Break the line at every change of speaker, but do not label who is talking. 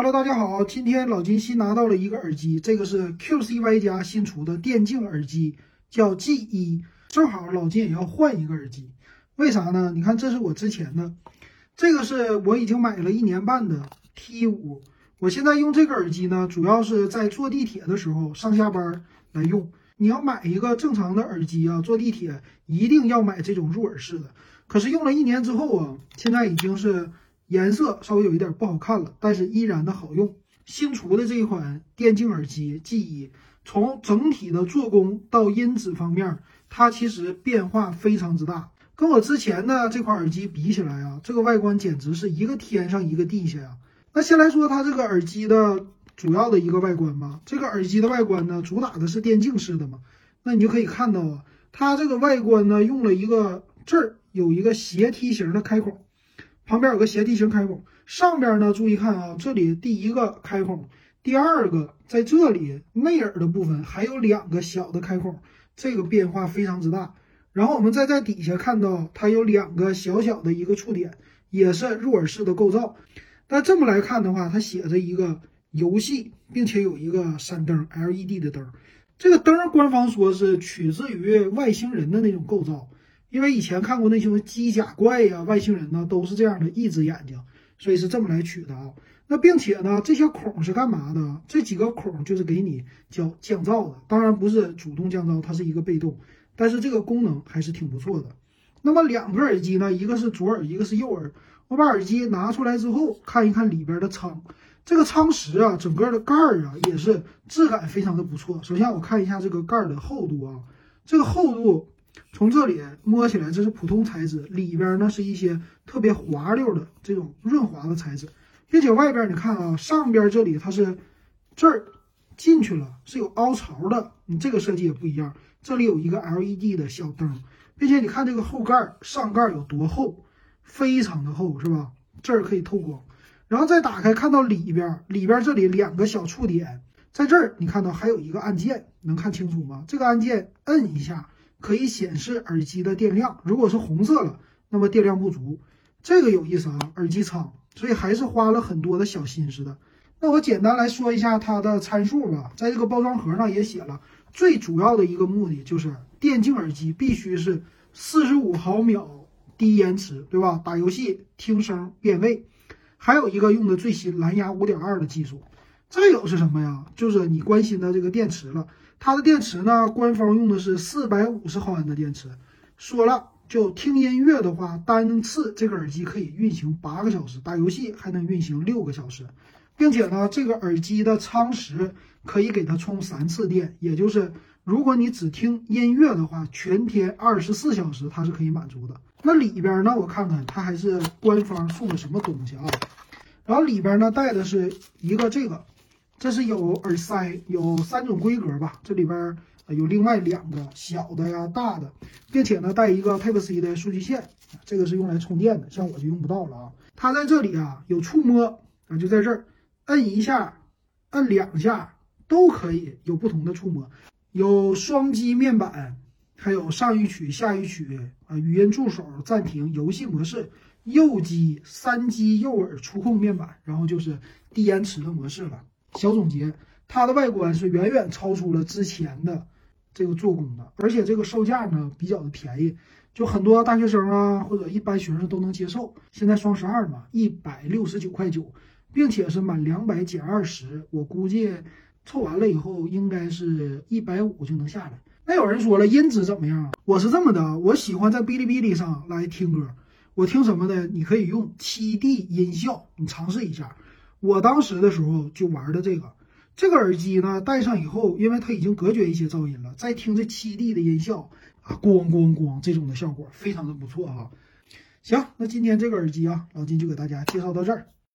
Hello，大家好，今天老金新拿到了一个耳机，这个是 QCY 家新出的电竞耳机，叫 G 一。正好老金也要换一个耳机，为啥呢？你看，这是我之前的，这个是我已经买了一年半的 T 五。我现在用这个耳机呢，主要是在坐地铁的时候上下班来用。你要买一个正常的耳机啊，坐地铁一定要买这种入耳式的。可是用了一年之后啊，现在已经是。颜色稍微有一点不好看了，但是依然的好用。新出的这一款电竞耳机 G 一，从整体的做工到音质方面，它其实变化非常之大。跟我之前的这款耳机比起来啊，这个外观简直是一个天上一个地下呀。那先来说它这个耳机的主要的一个外观吧。这个耳机的外观呢，主打的是电竞式的嘛。那你就可以看到啊，它这个外观呢，用了一个这儿有一个斜梯形的开孔。旁边有个斜梯形开孔，上边呢，注意看啊，这里第一个开孔，第二个在这里内耳的部分还有两个小的开孔，这个变化非常之大。然后我们再在底下看到它有两个小小的一个触点，也是入耳式的构造。但这么来看的话，它写着一个游戏，并且有一个闪灯 LED 的灯，这个灯官方说是取自于外星人的那种构造。因为以前看过那些机甲怪呀、外星人呢，都是这样的一只眼睛，所以是这么来取的啊。那并且呢，这些孔是干嘛的？这几个孔就是给你叫降噪的，当然不是主动降噪，它是一个被动，但是这个功能还是挺不错的。那么两个耳机呢，一个是左耳，一个是右耳。我把耳机拿出来之后，看一看里边的仓，这个仓石啊，整个的盖儿啊，也是质感非常的不错。首先我看一下这个盖儿的厚度啊，这个厚度。从这里摸起来，这是普通材质，里边呢是一些特别滑溜的这种润滑的材质，并且外边你看啊，上边这里它是这儿进去了，是有凹槽的，你这个设计也不一样。这里有一个 LED 的小灯，并且你看这个后盖上盖有多厚，非常的厚，是吧？这儿可以透光，然后再打开，看到里边，里边这里两个小触点，在这儿你看到还有一个按键，能看清楚吗？这个按键摁一下。可以显示耳机的电量，如果是红色了，那么电量不足，这个有意思啊，耳机仓，所以还是花了很多的小心思的。那我简单来说一下它的参数吧，在这个包装盒上也写了，最主要的一个目的就是电竞耳机必须是四十五毫秒低延迟，对吧？打游戏听声辨位，还有一个用的最新蓝牙五点二的技术。再有是什么呀？就是你关心的这个电池了。它的电池呢，官方用的是四百五十毫安的电池。说了，就听音乐的话，单次这个耳机可以运行八个小时，打游戏还能运行六个小时，并且呢，这个耳机的仓时可以给它充三次电，也就是如果你只听音乐的话，全天二十四小时它是可以满足的。那里边呢，我看看它还是官方送的什么东西啊？然后里边呢带的是一个这个。这是有耳塞，有三种规格吧。这里边有另外两个小的呀、大的，并且呢带一个 Type C 的数据线，这个是用来充电的，像我就用不到了啊。它在这里啊有触摸啊，就在这儿摁一下、摁两下都可以有不同的触摸，有双击面板，还有上一曲、下一曲啊，语音助手、暂停、游戏模式、右击、三击右耳触控面板，然后就是低延迟的模式了。小总结，它的外观是远远超出了之前的这个做工的，而且这个售价呢比较的便宜，就很多大学生啊或者一般学生都能接受。现在双十二嘛，一百六十九块九，并且是满两百减二十，我估计凑完了以后应该是一百五就能下来。那有人说了，音质怎么样？我是这么的，我喜欢在哔哩哔哩上来听歌，我听什么呢？你可以用七 D 音效，你尝试一下。我当时的时候就玩的这个，这个耳机呢戴上以后，因为它已经隔绝一些噪音了，再听这七 D 的音效啊，咣咣咣这种的效果非常的不错哈。行，那今天这个耳机啊，老金就给大家介绍到这儿。